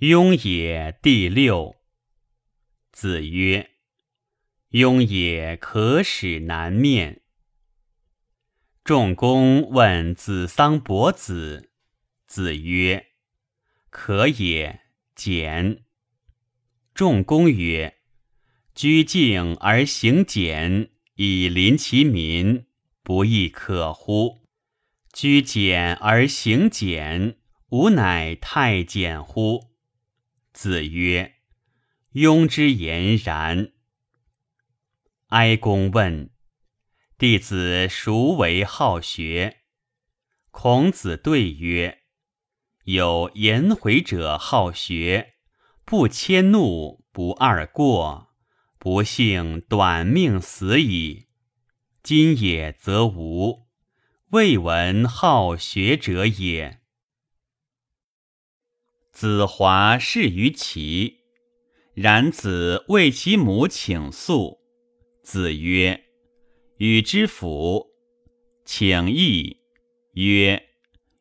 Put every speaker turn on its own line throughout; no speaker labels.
雍也第六。子曰：“雍也可使南面。”仲公问子桑伯子，子曰：“可也，简。”仲公曰：“居敬而行俭，以临其民，不亦可乎？居简而行俭，吾乃太简乎？”子曰：“庸之言然。”哀公问：“弟子孰为好学？”孔子对曰：“有颜回者好学，不迁怒，不贰过，不幸短命死矣。今也则无，未闻好学者也。”子华侍于齐，然子为其母请宿。子曰：“与之辅。”请义曰：“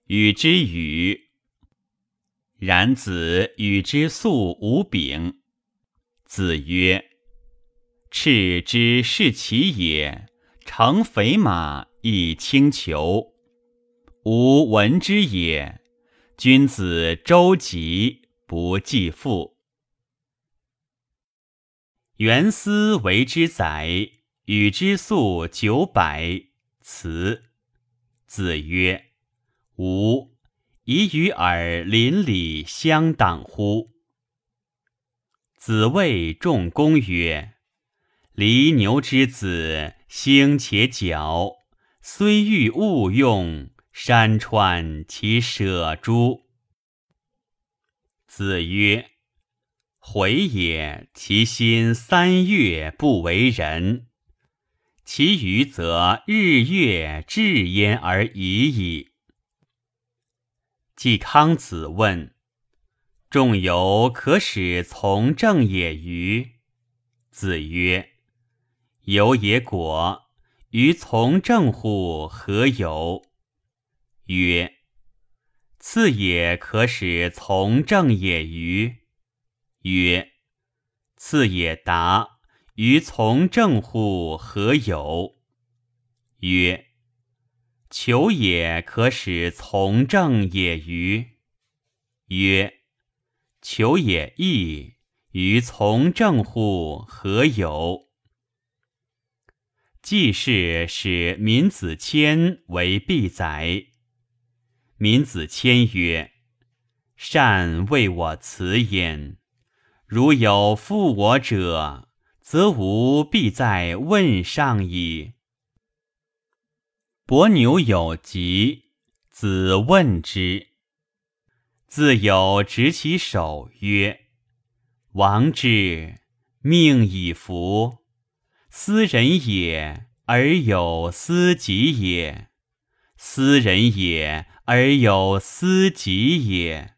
与之与。”然子与之素无柄。子曰：“赤之是其也，乘肥马以轻裘，吾闻之也。”君子周吉不继父。元思为之宰，与之宿九百，辞。子曰：“吾以与尔邻里相党乎？”子谓仲公曰：“犁牛之子，兴且矫，虽欲勿用。”山川其舍诸？子曰：“回也，其心三月不为人，其余则日月至焉而已矣。”季康子问：“仲由可使从政也与？”子曰：“由也果，于从政乎？何有？”曰：次也可使从政也与？曰：次也达于从政乎？何有？曰：求也可使从政也与？曰：求也易于从政乎？何有？季氏使闵子骞为必宰。闵子骞曰：“善为我辞焉。如有负我者，则吾必在问上矣。”伯牛有疾，子问之，自有执其手曰：“王之命以服，斯人也，而有斯己也；斯人也。”而有思己也。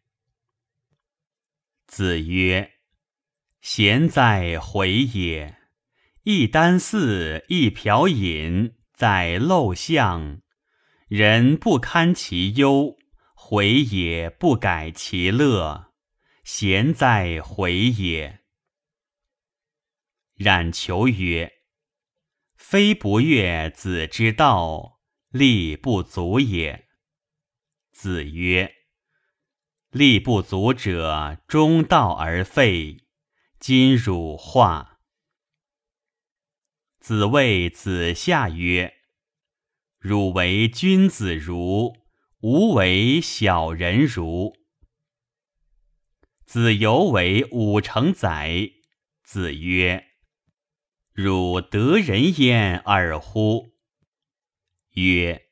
子曰：“贤在回也。一箪食，一瓢饮，在陋巷，人不堪其忧，回也不改其乐。贤在回也。”冉求曰：“非不悦子之道，力不足也。”子曰：“力不足者，中道而废。今汝化。”子谓子夏曰：“汝为君子如，吾为小人如。”子游为五成载。子曰：“汝得人焉尔乎？”曰。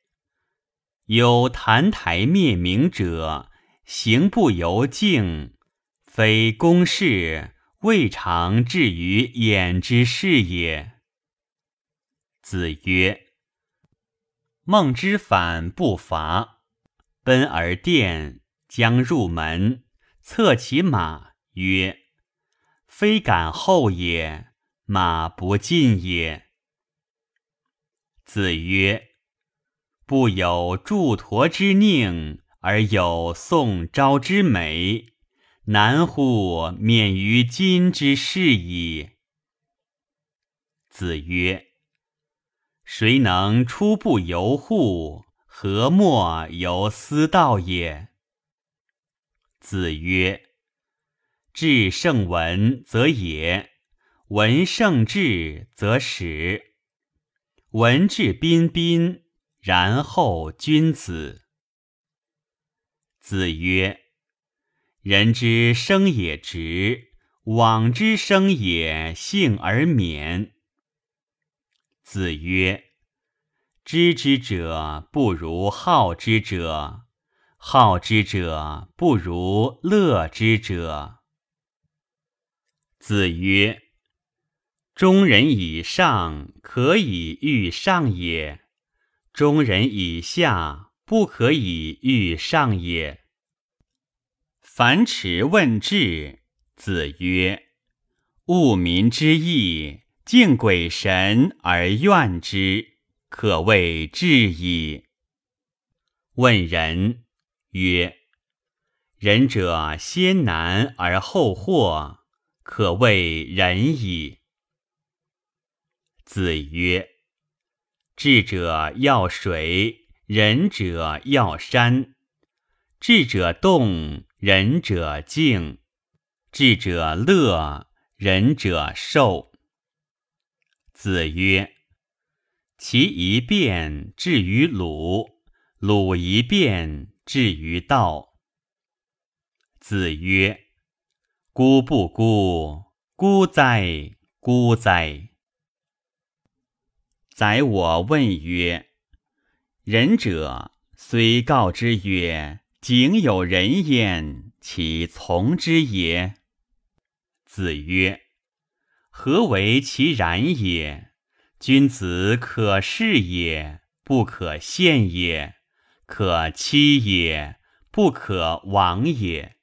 有澹台灭明者，行不由径，非公事，未尝至于眼之事也。子曰：“孟之反不伐，奔而殿，将入门，策其马曰：‘非敢后也，马不进也。’”子曰。不有祝陀之佞，而有宋昭之美，难乎免于今之事矣。子曰：“谁能出不由户？何莫由斯道也？”子曰：“至圣文则也，文圣至则始。文质彬彬，然后君子。”子曰。人之生也直，往之生也幸而免。子曰：“知之者不如好之者，好之者不如乐之者。”子曰：“中人以上可以欲上也，中人以下不可以欲上也。”樊迟问智，子曰：“务民之义，敬鬼神而怨之，可谓智矣。”问仁，曰：“仁者先难而后获，可谓仁矣。”子曰：“智者要水，仁者要山。智者动。”仁者静，智者乐，仁者寿。子曰：“其一变至于鲁，鲁一变至于道。”子曰：“孤不孤，孤哉，孤哉！”宰我问曰：“仁者虽告之曰。”井有人焉，其从之也。子曰：“何为其然也？君子可视也，不可陷也；可欺也，不可亡也。”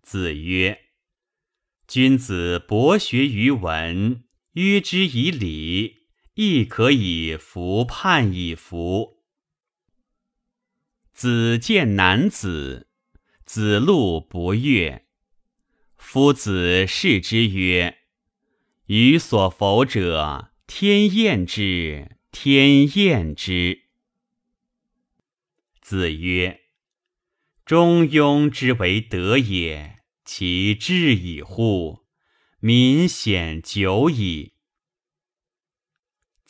子曰：“君子博学于文，约之以礼，亦可以服判以服。”子见男子，子路不悦。夫子视之曰：“予所否者，天厌之，天厌之。”子曰：“中庸之为德也，其志矣乎！民显久矣。”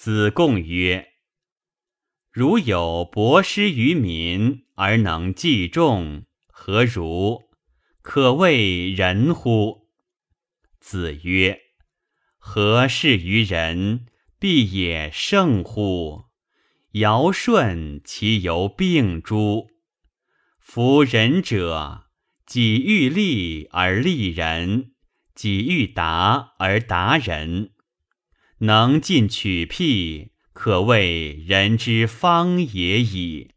子贡曰。如有博施于民而能济众，何如？可谓仁乎？子曰：何事于人，必也圣乎？尧舜其犹病诸？夫仁者，己欲立而立人，己欲达而达人，能进取辟。可谓人之方也已。